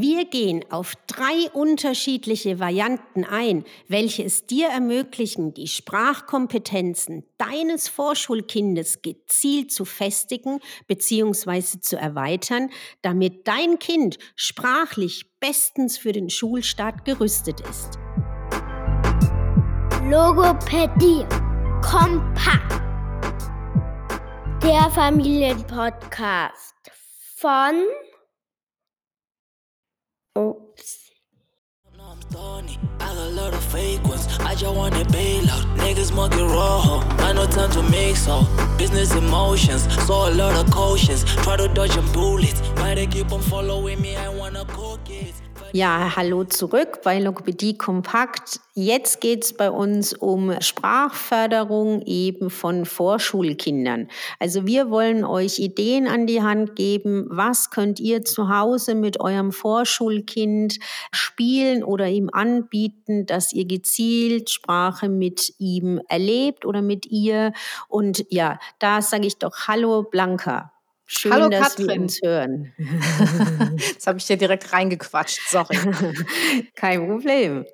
Wir gehen auf drei unterschiedliche Varianten ein, welche es dir ermöglichen, die Sprachkompetenzen deines Vorschulkindes gezielt zu festigen bzw. zu erweitern, damit dein Kind sprachlich bestens für den Schulstart gerüstet ist. Logopädie Kompakt. Der Familienpodcast von Oops. I got a lot of fake ones. I just want a bailout. Niggas monkey rojo. I no time to mix so business emotions. Saw a lot of cautions. Try to dodge them bullets. Why they keep on following me? I wanna cook it. Ja, hallo zurück bei Logopädie Kompakt. Jetzt geht es bei uns um Sprachförderung eben von Vorschulkindern. Also wir wollen euch Ideen an die Hand geben, was könnt ihr zu Hause mit eurem Vorschulkind spielen oder ihm anbieten, dass ihr gezielt Sprache mit ihm erlebt oder mit ihr. Und ja, da sage ich doch Hallo Blanca. Schön, Hallo dass Katrin. wir uns hören. Jetzt habe ich dir direkt reingequatscht, sorry. Kein Problem.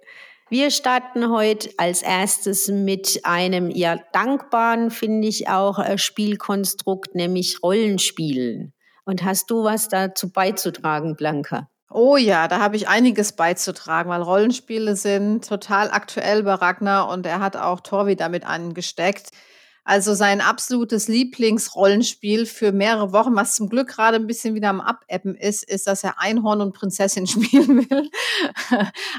Wir starten heute als erstes mit einem ja dankbaren, finde ich auch, äh, Spielkonstrukt, nämlich Rollenspielen. Und hast du was dazu beizutragen, Blanca? Oh ja, da habe ich einiges beizutragen, weil Rollenspiele sind total aktuell bei Ragnar und er hat auch Torvi damit angesteckt. Also sein absolutes Lieblingsrollenspiel für mehrere Wochen, was zum Glück gerade ein bisschen wieder am Abappen ist, ist, dass er Einhorn und Prinzessin spielen will.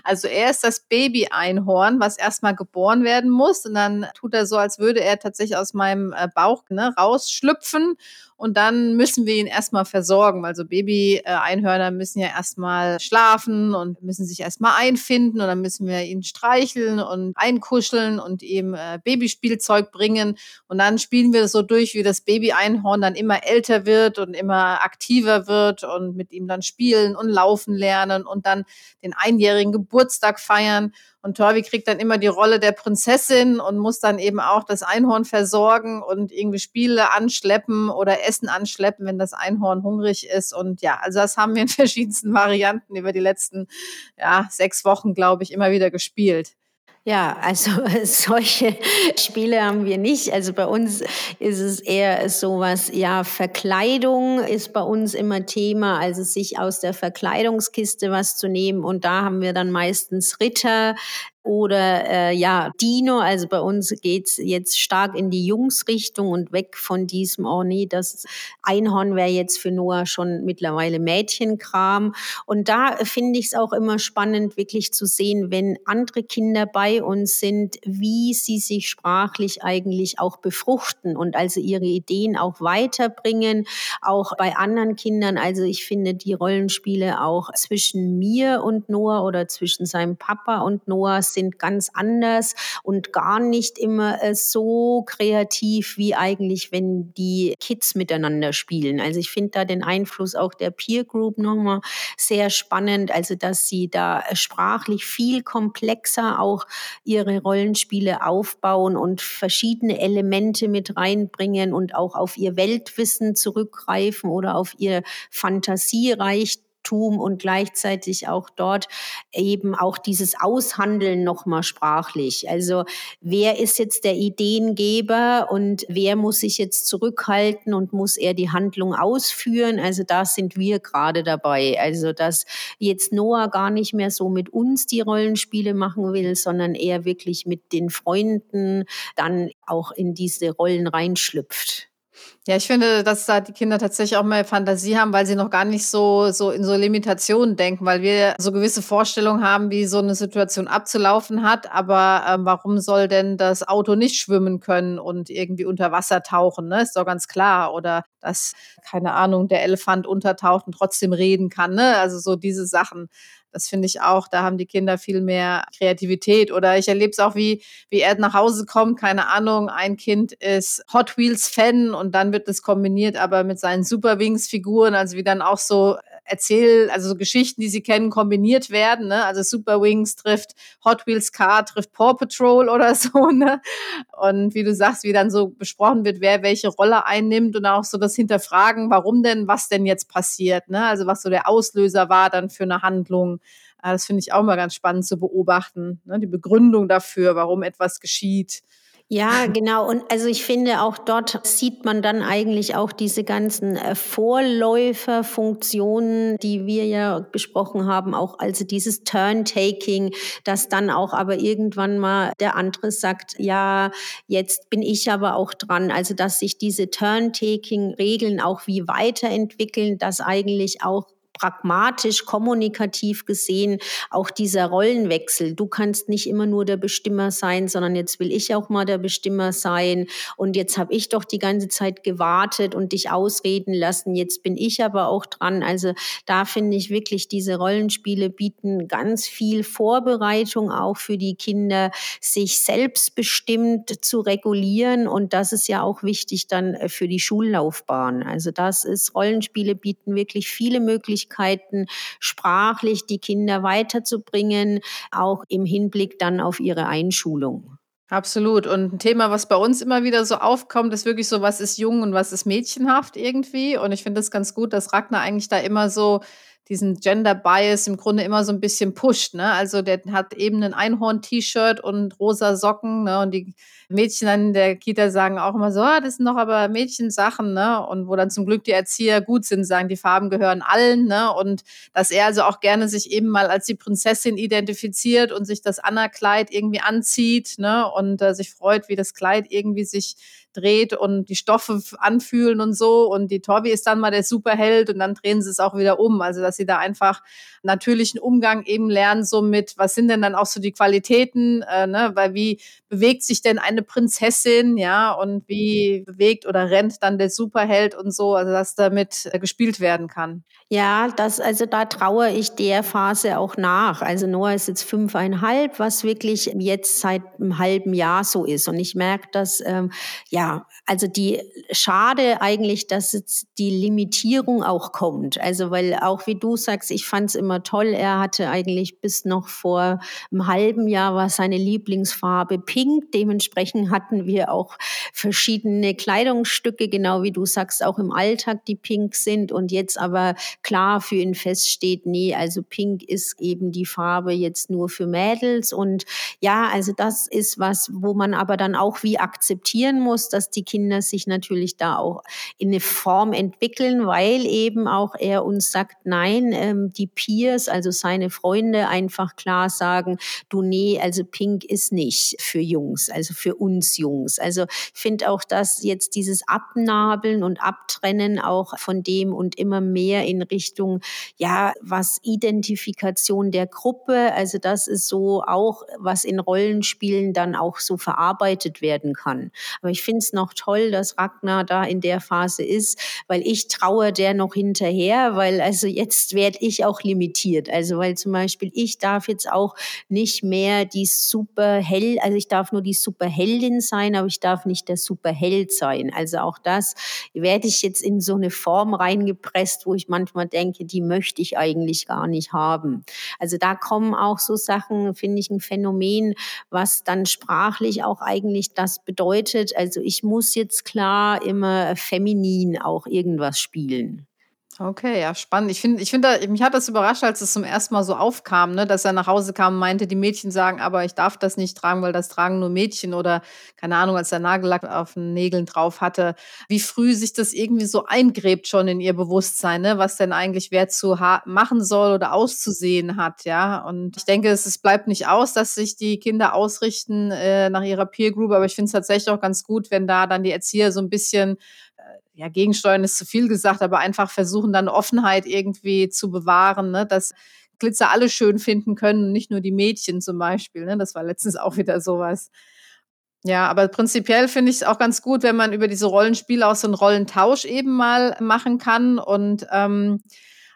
Also er ist das Baby-Einhorn, was erstmal geboren werden muss. Und dann tut er so, als würde er tatsächlich aus meinem äh, Bauch ne, rausschlüpfen und dann müssen wir ihn erstmal versorgen. Also Baby-Einhörner müssen ja erstmal schlafen und müssen sich erstmal einfinden und dann müssen wir ihn streicheln und einkuscheln und ihm äh, Babyspielzeug bringen. Und dann spielen wir das so durch, wie das Baby-Einhorn dann immer älter wird und immer aktiver wird und mit ihm dann spielen und laufen lernen und dann den einjährigen Geburtstag feiern. Und Torvi kriegt dann immer die Rolle der Prinzessin und muss dann eben auch das Einhorn versorgen und irgendwie Spiele anschleppen oder Essen anschleppen, wenn das Einhorn hungrig ist. Und ja, also das haben wir in verschiedensten Varianten über die letzten ja, sechs Wochen, glaube ich, immer wieder gespielt. Ja, also solche Spiele haben wir nicht. Also bei uns ist es eher sowas, ja, Verkleidung ist bei uns immer Thema, also sich aus der Verkleidungskiste was zu nehmen. Und da haben wir dann meistens Ritter, oder äh, ja, Dino, also bei uns geht's jetzt stark in die Jungsrichtung und weg von diesem, oh das Einhorn wäre jetzt für Noah schon mittlerweile Mädchenkram. Und da finde ich es auch immer spannend, wirklich zu sehen, wenn andere Kinder bei uns sind, wie sie sich sprachlich eigentlich auch befruchten und also ihre Ideen auch weiterbringen, auch bei anderen Kindern. Also ich finde die Rollenspiele auch zwischen mir und Noah oder zwischen seinem Papa und Noah sind ganz anders und gar nicht immer äh, so kreativ wie eigentlich, wenn die Kids miteinander spielen. Also ich finde da den Einfluss auch der Peer Group nochmal sehr spannend, also dass sie da sprachlich viel komplexer auch ihre Rollenspiele aufbauen und verschiedene Elemente mit reinbringen und auch auf ihr Weltwissen zurückgreifen oder auf ihr Fantasiereichtum Tum und gleichzeitig auch dort eben auch dieses Aushandeln nochmal sprachlich. Also wer ist jetzt der Ideengeber und wer muss sich jetzt zurückhalten und muss er die Handlung ausführen? Also da sind wir gerade dabei. Also dass jetzt Noah gar nicht mehr so mit uns die Rollenspiele machen will, sondern eher wirklich mit den Freunden dann auch in diese Rollen reinschlüpft. Ja, ich finde, dass da die Kinder tatsächlich auch mehr Fantasie haben, weil sie noch gar nicht so, so in so Limitationen denken, weil wir so gewisse Vorstellungen haben, wie so eine Situation abzulaufen hat. Aber ähm, warum soll denn das Auto nicht schwimmen können und irgendwie unter Wasser tauchen? Ne? Ist doch ganz klar. Oder dass, keine Ahnung, der Elefant untertaucht und trotzdem reden kann. Ne? Also so diese Sachen. Das finde ich auch, da haben die Kinder viel mehr Kreativität. Oder ich erlebe es auch, wie, wie er nach Hause kommt, keine Ahnung, ein Kind ist Hot Wheels Fan und dann wird es kombiniert, aber mit seinen Super Wings Figuren, also wie dann auch so Erzähl, also so Geschichten, die sie kennen, kombiniert werden. Ne? Also Super Wings trifft Hot Wheels Car, trifft Paw Patrol oder so. Ne? Und wie du sagst, wie dann so besprochen wird, wer welche Rolle einnimmt und auch so das Hinterfragen, warum denn, was denn jetzt passiert. Ne? Also was so der Auslöser war dann für eine Handlung. Das finde ich auch mal ganz spannend zu beobachten. Ne? Die Begründung dafür, warum etwas geschieht. Ja, genau. Und also ich finde, auch dort sieht man dann eigentlich auch diese ganzen äh, Vorläuferfunktionen, die wir ja besprochen haben, auch also dieses Turn-Taking, dass dann auch aber irgendwann mal der andere sagt, ja, jetzt bin ich aber auch dran. Also dass sich diese Turn-Taking-Regeln auch wie weiterentwickeln, dass eigentlich auch pragmatisch, kommunikativ gesehen auch dieser Rollenwechsel. Du kannst nicht immer nur der Bestimmer sein, sondern jetzt will ich auch mal der Bestimmer sein. Und jetzt habe ich doch die ganze Zeit gewartet und dich ausreden lassen. Jetzt bin ich aber auch dran. Also da finde ich wirklich, diese Rollenspiele bieten ganz viel Vorbereitung auch für die Kinder, sich selbstbestimmt zu regulieren. Und das ist ja auch wichtig dann für die Schullaufbahn. Also das ist, Rollenspiele bieten wirklich viele Möglichkeiten Möglichkeiten, sprachlich die Kinder weiterzubringen, auch im Hinblick dann auf ihre Einschulung. Absolut. Und ein Thema, was bei uns immer wieder so aufkommt, ist wirklich so, was ist jung und was ist mädchenhaft irgendwie. Und ich finde es ganz gut, dass Ragnar eigentlich da immer so diesen Gender Bias im Grunde immer so ein bisschen pusht. Ne? Also der hat eben ein Einhorn-T-Shirt und rosa Socken. Ne? Und die Mädchen an der Kita sagen auch immer so, ah, das sind noch aber Mädchensachen. Ne? Und wo dann zum Glück die Erzieher gut sind, sagen, die Farben gehören allen. Ne? Und dass er also auch gerne sich eben mal als die Prinzessin identifiziert und sich das Anna-Kleid irgendwie anzieht ne? und äh, sich freut, wie das Kleid irgendwie sich dreht und die Stoffe anfühlen und so. Und die Torvi ist dann mal der Superheld und dann drehen sie es auch wieder um. Also, dass sie da einfach natürlichen Umgang eben lernen, so mit, was sind denn dann auch so die Qualitäten, äh, ne? weil wie bewegt sich denn eine Prinzessin, ja, und wie bewegt oder rennt dann der Superheld und so, also dass damit äh, gespielt werden kann. Ja, das, also da traue ich der Phase auch nach. Also Noah ist jetzt fünfeinhalb, was wirklich jetzt seit einem halben Jahr so ist. Und ich merke, dass, ähm, ja, also die, schade eigentlich, dass jetzt die Limitierung auch kommt. Also, weil auch wie du sagst, ich fand es immer toll, er hatte eigentlich bis noch vor einem halben Jahr war seine Lieblingsfarbe pink. Dementsprechend hatten wir auch verschiedene Kleidungsstücke, genau wie du sagst, auch im Alltag, die pink sind. Und jetzt aber klar für ihn feststeht, nee, also Pink ist eben die Farbe jetzt nur für Mädels. Und ja, also das ist was, wo man aber dann auch wie akzeptieren muss, dass die Kinder sich natürlich da auch in eine Form entwickeln, weil eben auch er uns sagt, nein, ähm, die Peers, also seine Freunde einfach klar sagen, du nee, also Pink ist nicht für Jungs, also für uns Jungs. Also ich finde auch, dass jetzt dieses Abnabeln und Abtrennen auch von dem und immer mehr in Richtung, ja, was Identifikation der Gruppe, also das ist so auch, was in Rollenspielen dann auch so verarbeitet werden kann. Aber ich finde es noch toll, dass Ragnar da in der Phase ist, weil ich traue der noch hinterher, weil also jetzt werde ich auch limitiert. Also weil zum Beispiel ich darf jetzt auch nicht mehr die Superheld, also ich darf nur die Superheldin sein, aber ich darf nicht der Superheld sein. Also auch das werde ich jetzt in so eine Form reingepresst, wo ich manchmal denke, die möchte ich eigentlich gar nicht haben. Also da kommen auch so Sachen, finde ich, ein Phänomen, was dann sprachlich auch eigentlich das bedeutet. Also ich muss jetzt klar immer feminin auch irgendwas spielen. Okay, ja, spannend. Ich finde, ich finde, mich hat das überrascht, als es zum ersten Mal so aufkam, ne, dass er nach Hause kam und meinte, die Mädchen sagen, aber ich darf das nicht tragen, weil das tragen nur Mädchen oder keine Ahnung, als er Nagellack auf den Nägeln drauf hatte, wie früh sich das irgendwie so eingräbt schon in ihr Bewusstsein, ne, was denn eigentlich wer zu machen soll oder auszusehen hat, ja. Und ich denke, es, es bleibt nicht aus, dass sich die Kinder ausrichten äh, nach ihrer Peer Group, aber ich finde es tatsächlich auch ganz gut, wenn da dann die Erzieher so ein bisschen ja, gegensteuern ist zu viel gesagt, aber einfach versuchen dann Offenheit irgendwie zu bewahren, ne, dass Glitzer alle schön finden können, nicht nur die Mädchen zum Beispiel. Ne? Das war letztens auch wieder sowas. Ja, aber prinzipiell finde ich es auch ganz gut, wenn man über diese Rollenspiele auch so einen Rollentausch eben mal machen kann und ähm,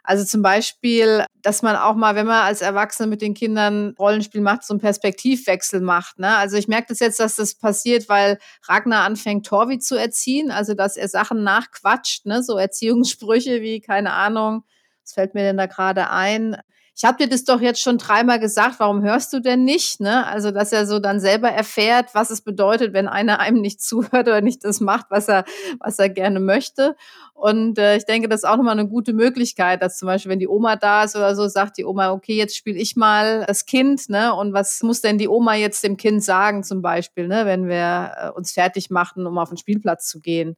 also zum Beispiel, dass man auch mal, wenn man als Erwachsene mit den Kindern Rollenspiel macht, so einen Perspektivwechsel macht. Ne? Also ich merke das jetzt, dass das passiert, weil Ragnar anfängt, Torvi zu erziehen, also dass er Sachen nachquatscht, ne? so Erziehungssprüche wie, keine Ahnung, Was fällt mir denn da gerade ein? Ich habe dir das doch jetzt schon dreimal gesagt, warum hörst du denn nicht? Ne? Also, dass er so dann selber erfährt, was es bedeutet, wenn einer einem nicht zuhört oder nicht das macht, was er, was er gerne möchte. Und äh, ich denke, das ist auch nochmal eine gute Möglichkeit, dass zum Beispiel, wenn die Oma da ist oder so, sagt die Oma, okay, jetzt spiele ich mal das Kind, ne? Und was muss denn die Oma jetzt dem Kind sagen, zum Beispiel, ne, wenn wir äh, uns fertig machen, um auf den Spielplatz zu gehen?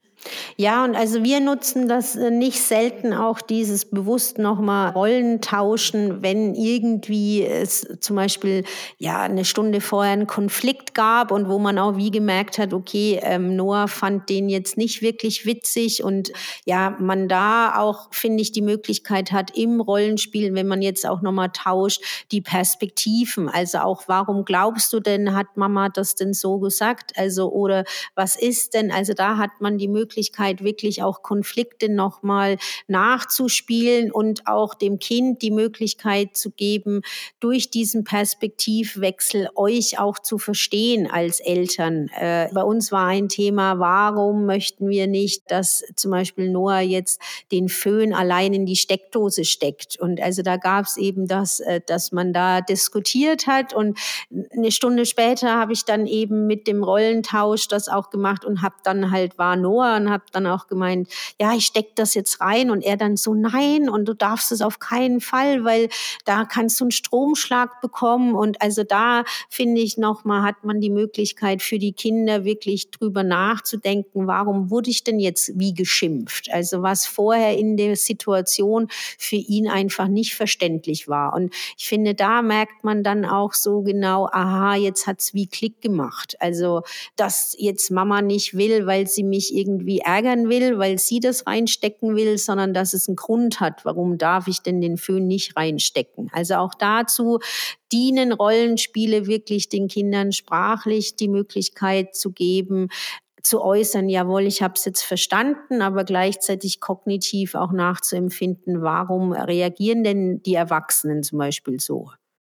Ja, und also wir nutzen das äh, nicht selten auch dieses bewusst nochmal Rollen tauschen, wenn irgendwie es zum Beispiel ja eine Stunde vorher einen Konflikt gab und wo man auch wie gemerkt hat, okay, ähm, Noah fand den jetzt nicht wirklich witzig und ja, man da auch, finde ich, die Möglichkeit hat im Rollenspiel, wenn man jetzt auch nochmal tauscht, die Perspektiven. Also auch, warum glaubst du denn, hat Mama das denn so gesagt? Also, oder was ist denn? Also da hat man die Möglichkeit, wirklich auch Konflikte nochmal nachzuspielen und auch dem Kind die Möglichkeit zu geben, durch diesen Perspektivwechsel euch auch zu verstehen als Eltern. Äh, bei uns war ein Thema, warum möchten wir nicht, dass zum Beispiel Noah jetzt den Föhn allein in die Steckdose steckt. Und also da gab es eben das, äh, dass man da diskutiert hat. Und eine Stunde später habe ich dann eben mit dem Rollentausch das auch gemacht und habe dann halt war Noah und habe dann auch gemeint, ja, ich stecke das jetzt rein und er dann so, nein, und du darfst es auf keinen Fall, weil da kannst du einen Stromschlag bekommen und also da finde ich nochmal, hat man die Möglichkeit für die Kinder wirklich drüber nachzudenken, warum wurde ich denn jetzt wie geschimpft? Also was vorher in der Situation für ihn einfach nicht verständlich war. Und ich finde, da merkt man dann auch so genau, aha, jetzt hat's wie Klick gemacht. Also, dass jetzt Mama nicht will, weil sie mich irgendwie ärgern will, weil sie das reinstecken will, sondern dass es einen Grund hat, warum darf ich denn den Föhn nicht reinstecken. Also auch dazu dienen Rollenspiele wirklich den Kindern sprachlich die Möglichkeit zu geben, zu äußern, jawohl, ich habe es jetzt verstanden, aber gleichzeitig kognitiv auch nachzuempfinden, warum reagieren denn die Erwachsenen zum Beispiel so?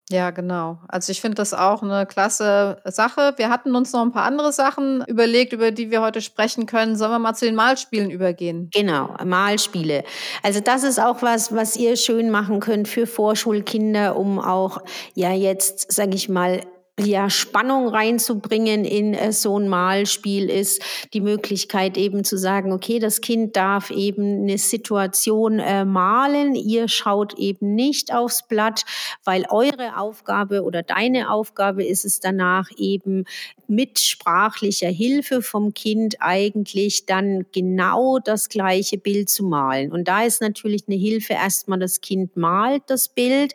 Ja, genau. Also ich finde das auch eine klasse Sache. Wir hatten uns noch ein paar andere Sachen überlegt, über die wir heute sprechen können. Sollen wir mal zu den Malspielen übergehen? Genau, Malspiele. Also das ist auch was, was ihr schön machen könnt für Vorschulkinder, um auch ja jetzt, sage ich mal, ja, Spannung reinzubringen in äh, so ein Malspiel ist die Möglichkeit eben zu sagen, okay, das Kind darf eben eine Situation äh, malen, ihr schaut eben nicht aufs Blatt, weil eure Aufgabe oder deine Aufgabe ist es danach eben mit sprachlicher Hilfe vom Kind eigentlich dann genau das gleiche Bild zu malen. Und da ist natürlich eine Hilfe erstmal, das Kind malt das Bild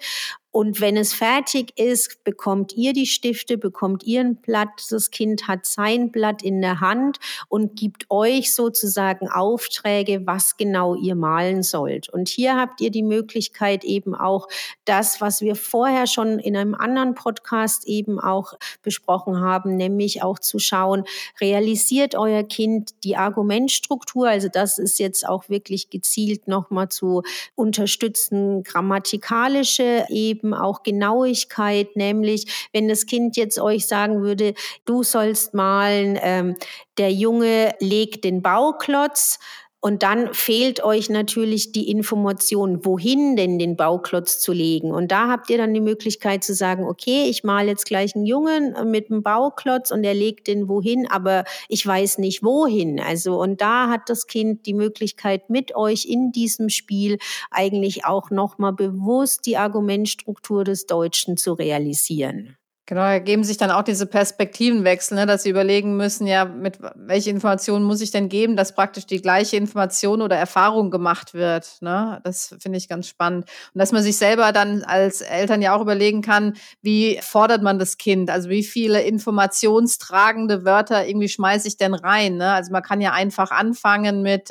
und wenn es fertig ist, bekommt ihr die Stifte, bekommt ihr ein Blatt. Das Kind hat sein Blatt in der Hand und gibt euch sozusagen Aufträge, was genau ihr malen sollt. Und hier habt ihr die Möglichkeit eben auch das, was wir vorher schon in einem anderen Podcast eben auch besprochen haben, nämlich auch zu schauen, realisiert euer Kind die Argumentstruktur? Also das ist jetzt auch wirklich gezielt nochmal zu unterstützen, grammatikalische eben eben auch Genauigkeit, nämlich wenn das Kind jetzt euch sagen würde, du sollst malen, ähm, der Junge legt den Bauklotz, und dann fehlt euch natürlich die Information, wohin denn den Bauklotz zu legen. Und da habt ihr dann die Möglichkeit zu sagen, okay, ich male jetzt gleich einen Jungen mit einem Bauklotz und er legt den wohin, aber ich weiß nicht wohin. Also, und da hat das Kind die Möglichkeit mit euch in diesem Spiel eigentlich auch nochmal bewusst die Argumentstruktur des Deutschen zu realisieren. Genau, ergeben sich dann auch diese Perspektivenwechsel, ne, dass sie überlegen müssen, ja, mit welche Informationen muss ich denn geben, dass praktisch die gleiche Information oder Erfahrung gemacht wird. Ne? Das finde ich ganz spannend. Und dass man sich selber dann als Eltern ja auch überlegen kann, wie fordert man das Kind? Also wie viele informationstragende Wörter irgendwie schmeiße ich denn rein? Ne? Also man kann ja einfach anfangen mit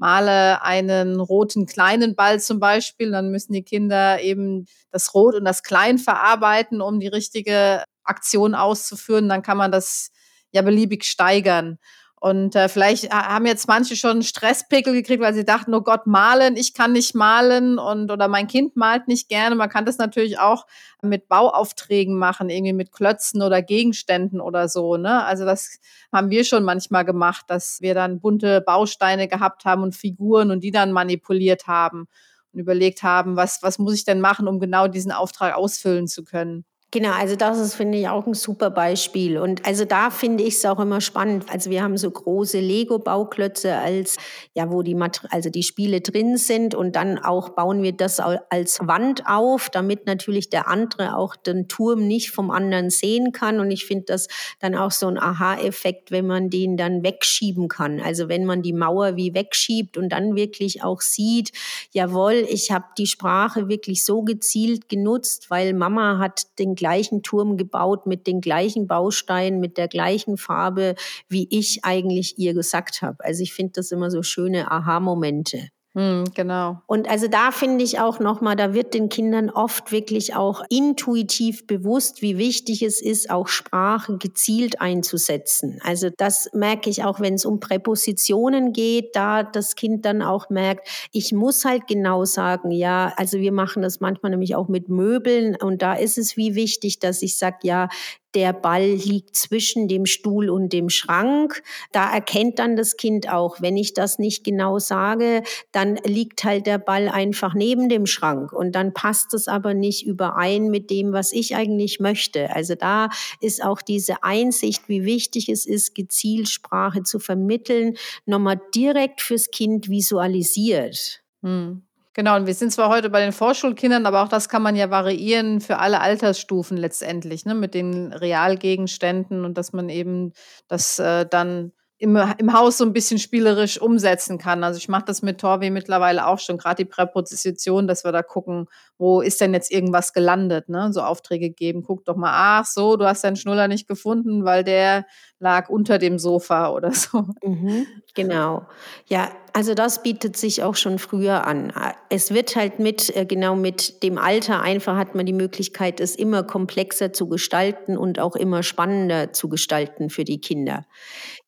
male einen roten kleinen Ball zum Beispiel, dann müssen die Kinder eben das Rot und das Klein verarbeiten, um die richtige Aktion auszuführen. Dann kann man das ja beliebig steigern. Und äh, vielleicht haben jetzt manche schon Stresspickel gekriegt, weil sie dachten, oh Gott, malen, ich kann nicht malen und oder mein Kind malt nicht gerne. Man kann das natürlich auch mit Bauaufträgen machen, irgendwie mit Klötzen oder Gegenständen oder so. Ne? Also das haben wir schon manchmal gemacht, dass wir dann bunte Bausteine gehabt haben und Figuren und die dann manipuliert haben. und überlegt haben, was, was muss ich denn machen, um genau diesen Auftrag ausfüllen zu können. Genau, also das ist, finde ich, auch ein super Beispiel. Und also da finde ich es auch immer spannend. Also wir haben so große Lego-Bauklötze als, ja, wo die, also die Spiele drin sind und dann auch bauen wir das als Wand auf, damit natürlich der andere auch den Turm nicht vom anderen sehen kann. Und ich finde das dann auch so ein Aha-Effekt, wenn man den dann wegschieben kann. Also wenn man die Mauer wie wegschiebt und dann wirklich auch sieht, jawohl, ich habe die Sprache wirklich so gezielt genutzt, weil Mama hat den gleichen Turm gebaut, mit den gleichen Bausteinen, mit der gleichen Farbe, wie ich eigentlich ihr gesagt habe. Also ich finde das immer so schöne Aha-Momente. Hm, genau. Und also da finde ich auch nochmal, da wird den Kindern oft wirklich auch intuitiv bewusst, wie wichtig es ist, auch Sprache gezielt einzusetzen. Also das merke ich auch, wenn es um Präpositionen geht, da das Kind dann auch merkt, ich muss halt genau sagen, ja, also wir machen das manchmal nämlich auch mit Möbeln und da ist es wie wichtig, dass ich sage, ja, der Ball liegt zwischen dem Stuhl und dem Schrank. Da erkennt dann das Kind auch, wenn ich das nicht genau sage, dann liegt halt der Ball einfach neben dem Schrank und dann passt es aber nicht überein mit dem, was ich eigentlich möchte. Also da ist auch diese Einsicht, wie wichtig es ist, gezielt Sprache zu vermitteln, nochmal direkt fürs Kind visualisiert. Hm. Genau, und wir sind zwar heute bei den Vorschulkindern, aber auch das kann man ja variieren für alle Altersstufen letztendlich, ne, mit den Realgegenständen und dass man eben das äh, dann im, im Haus so ein bisschen spielerisch umsetzen kann. Also ich mache das mit Torvi mittlerweile auch schon, gerade die Präposition, dass wir da gucken, wo ist denn jetzt irgendwas gelandet, ne? So Aufträge geben, guck doch mal, ach so, du hast deinen Schnuller nicht gefunden, weil der lag unter dem Sofa oder so. Mhm, genau. Ja, also das bietet sich auch schon früher an. Es wird halt mit, äh, genau mit dem Alter einfach hat man die Möglichkeit, es immer komplexer zu gestalten und auch immer spannender zu gestalten für die Kinder.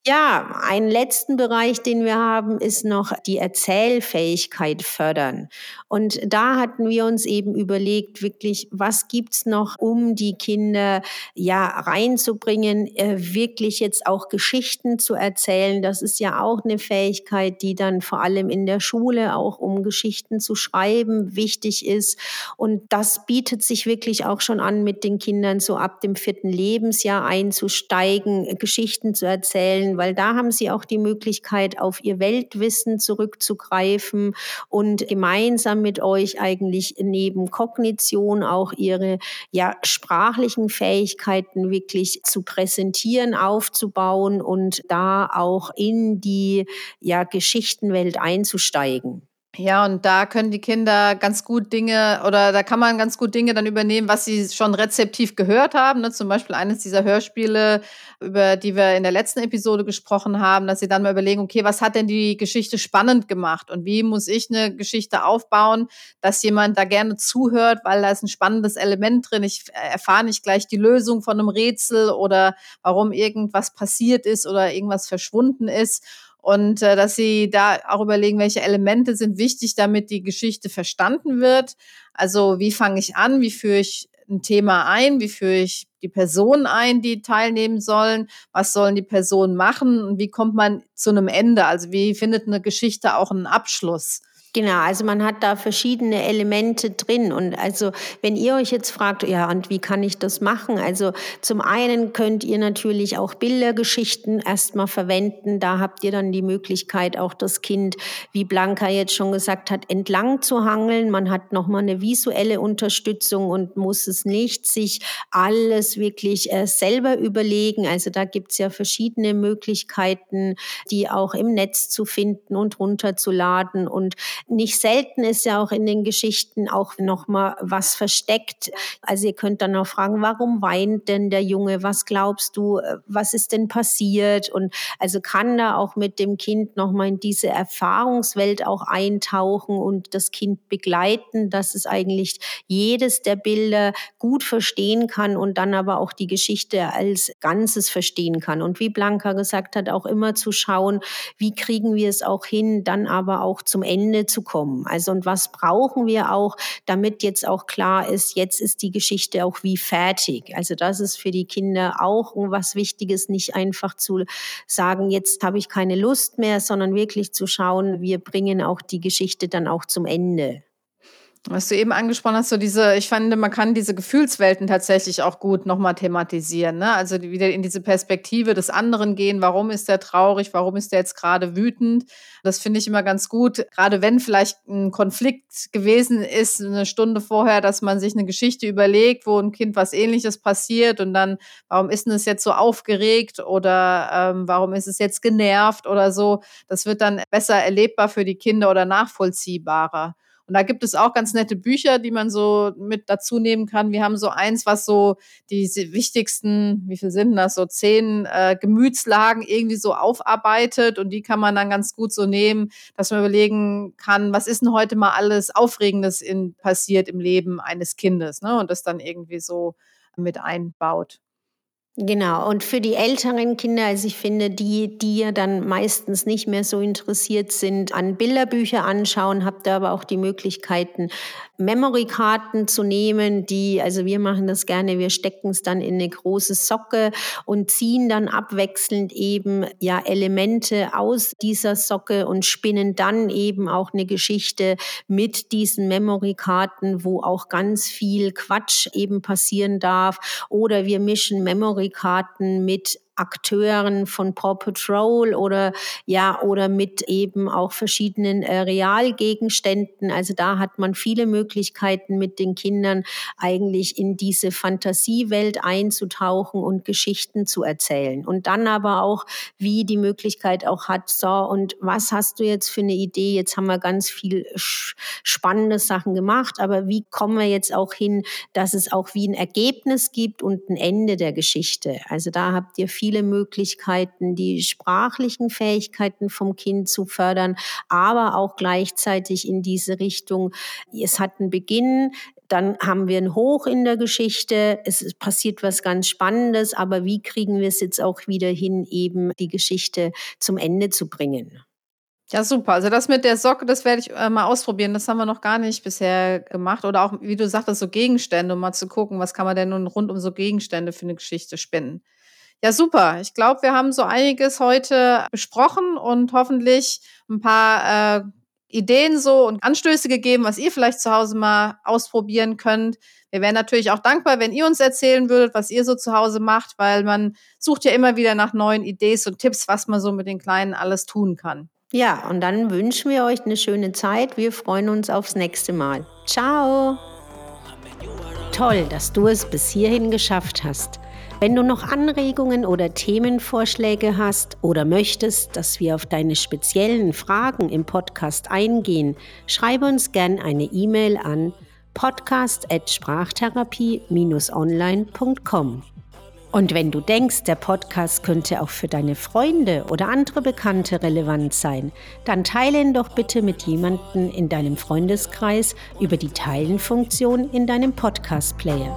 Ja, einen letzten Bereich, den wir haben, ist noch die Erzählfähigkeit fördern. Und da hatten wir uns eben überlegt, wirklich, was gibt's noch, um die Kinder ja reinzubringen, äh, wirklich jetzt auch Geschichten zu erzählen. Das ist ja auch eine Fähigkeit, die dann vor allem in der Schule auch um Geschichten zu schreiben wichtig ist. Und das bietet sich wirklich auch schon an, mit den Kindern so ab dem vierten Lebensjahr einzusteigen, Geschichten zu erzählen weil da haben sie auch die Möglichkeit, auf ihr Weltwissen zurückzugreifen und gemeinsam mit euch eigentlich neben Kognition auch ihre ja, sprachlichen Fähigkeiten wirklich zu präsentieren, aufzubauen und da auch in die ja, Geschichtenwelt einzusteigen. Ja, und da können die Kinder ganz gut Dinge oder da kann man ganz gut Dinge dann übernehmen, was sie schon rezeptiv gehört haben. Ne? Zum Beispiel eines dieser Hörspiele, über die wir in der letzten Episode gesprochen haben, dass sie dann mal überlegen, okay, was hat denn die Geschichte spannend gemacht und wie muss ich eine Geschichte aufbauen, dass jemand da gerne zuhört, weil da ist ein spannendes Element drin. Ich erfahre nicht gleich die Lösung von einem Rätsel oder warum irgendwas passiert ist oder irgendwas verschwunden ist und äh, dass sie da auch überlegen, welche Elemente sind wichtig, damit die Geschichte verstanden wird. Also wie fange ich an, wie führe ich ein Thema ein, wie führe ich die Personen ein, die teilnehmen sollen, was sollen die Personen machen? Und wie kommt man zu einem Ende, also wie findet eine Geschichte auch einen Abschluss. Genau, also man hat da verschiedene Elemente drin. Und also wenn ihr euch jetzt fragt, ja, und wie kann ich das machen? Also zum einen könnt ihr natürlich auch Bildergeschichten erstmal verwenden. Da habt ihr dann die Möglichkeit, auch das Kind, wie Blanca jetzt schon gesagt hat, entlang zu hangeln. Man hat nochmal eine visuelle Unterstützung und muss es nicht sich alles wirklich äh, selber überlegen. Also da gibt's ja verschiedene Möglichkeiten, die auch im Netz zu finden und runterzuladen. Und nicht selten ist ja auch in den Geschichten auch noch mal was versteckt. Also ihr könnt dann auch fragen, warum weint denn der Junge? Was glaubst du? Was ist denn passiert? Und also kann da auch mit dem Kind noch mal in diese Erfahrungswelt auch eintauchen und das Kind begleiten, dass es eigentlich jedes der Bilder gut verstehen kann und dann aber auch die Geschichte als Ganzes verstehen kann. Und wie Blanca gesagt hat, auch immer zu schauen, wie kriegen wir es auch hin, dann aber auch zum Ende zu kommen. Also und was brauchen wir auch, damit jetzt auch klar ist, jetzt ist die Geschichte auch wie fertig. Also das ist für die Kinder auch was Wichtiges, nicht einfach zu sagen, jetzt habe ich keine Lust mehr, sondern wirklich zu schauen, wir bringen auch die Geschichte dann auch zum Ende. Was du eben angesprochen hast, so diese, ich fand, man kann diese Gefühlswelten tatsächlich auch gut nochmal thematisieren. Ne? Also wieder in diese Perspektive des anderen gehen. Warum ist der traurig? Warum ist der jetzt gerade wütend? Das finde ich immer ganz gut. Gerade wenn vielleicht ein Konflikt gewesen ist, eine Stunde vorher, dass man sich eine Geschichte überlegt, wo ein Kind was ähnliches passiert und dann, warum ist denn es jetzt so aufgeregt oder ähm, warum ist es jetzt genervt oder so. Das wird dann besser erlebbar für die Kinder oder nachvollziehbarer. Und da gibt es auch ganz nette Bücher, die man so mit dazu nehmen kann. Wir haben so eins, was so diese wichtigsten, wie viel sind das, so zehn äh, Gemütslagen irgendwie so aufarbeitet und die kann man dann ganz gut so nehmen, dass man überlegen kann, was ist denn heute mal alles Aufregendes in, passiert im Leben eines Kindes ne? und das dann irgendwie so mit einbaut. Genau, und für die älteren Kinder, also ich finde, die, die ja dann meistens nicht mehr so interessiert sind an Bilderbücher anschauen, habt ihr aber auch die Möglichkeiten, Memory-Karten zu nehmen, die, also wir machen das gerne, wir stecken es dann in eine große Socke und ziehen dann abwechselnd eben ja Elemente aus dieser Socke und spinnen dann eben auch eine Geschichte mit diesen Memory-Karten, wo auch ganz viel Quatsch eben passieren darf. Oder wir mischen Memory-Karten mit Akteuren von Paw Patrol oder ja oder mit eben auch verschiedenen äh, Realgegenständen. Also da hat man viele Möglichkeiten mit den Kindern eigentlich in diese Fantasiewelt einzutauchen und Geschichten zu erzählen. Und dann aber auch, wie die Möglichkeit auch hat, so und was hast du jetzt für eine Idee? Jetzt haben wir ganz viel spannende Sachen gemacht, aber wie kommen wir jetzt auch hin, dass es auch wie ein Ergebnis gibt und ein Ende der Geschichte? Also da habt ihr viel viele Möglichkeiten, die sprachlichen Fähigkeiten vom Kind zu fördern, aber auch gleichzeitig in diese Richtung, es hat einen Beginn, dann haben wir ein Hoch in der Geschichte, es passiert was ganz Spannendes, aber wie kriegen wir es jetzt auch wieder hin, eben die Geschichte zum Ende zu bringen? Ja, super. Also das mit der Socke, das werde ich äh, mal ausprobieren. Das haben wir noch gar nicht bisher gemacht. Oder auch, wie du sagtest, so Gegenstände, um mal zu gucken, was kann man denn nun rund um so Gegenstände für eine Geschichte spinnen. Ja, super. Ich glaube, wir haben so einiges heute besprochen und hoffentlich ein paar äh, Ideen so und Anstöße gegeben, was ihr vielleicht zu Hause mal ausprobieren könnt. Wir wären natürlich auch dankbar, wenn ihr uns erzählen würdet, was ihr so zu Hause macht, weil man sucht ja immer wieder nach neuen Ideen und Tipps, was man so mit den Kleinen alles tun kann. Ja, und dann wünschen wir euch eine schöne Zeit. Wir freuen uns aufs nächste Mal. Ciao! Toll, dass du es bis hierhin geschafft hast. Wenn du noch Anregungen oder Themenvorschläge hast oder möchtest, dass wir auf deine speziellen Fragen im Podcast eingehen, schreibe uns gern eine E-Mail an podcast.sprachtherapie-online.com. Und wenn du denkst, der Podcast könnte auch für deine Freunde oder andere Bekannte relevant sein, dann teile ihn doch bitte mit jemandem in deinem Freundeskreis über die Teilen-Funktion in deinem Podcast-Player.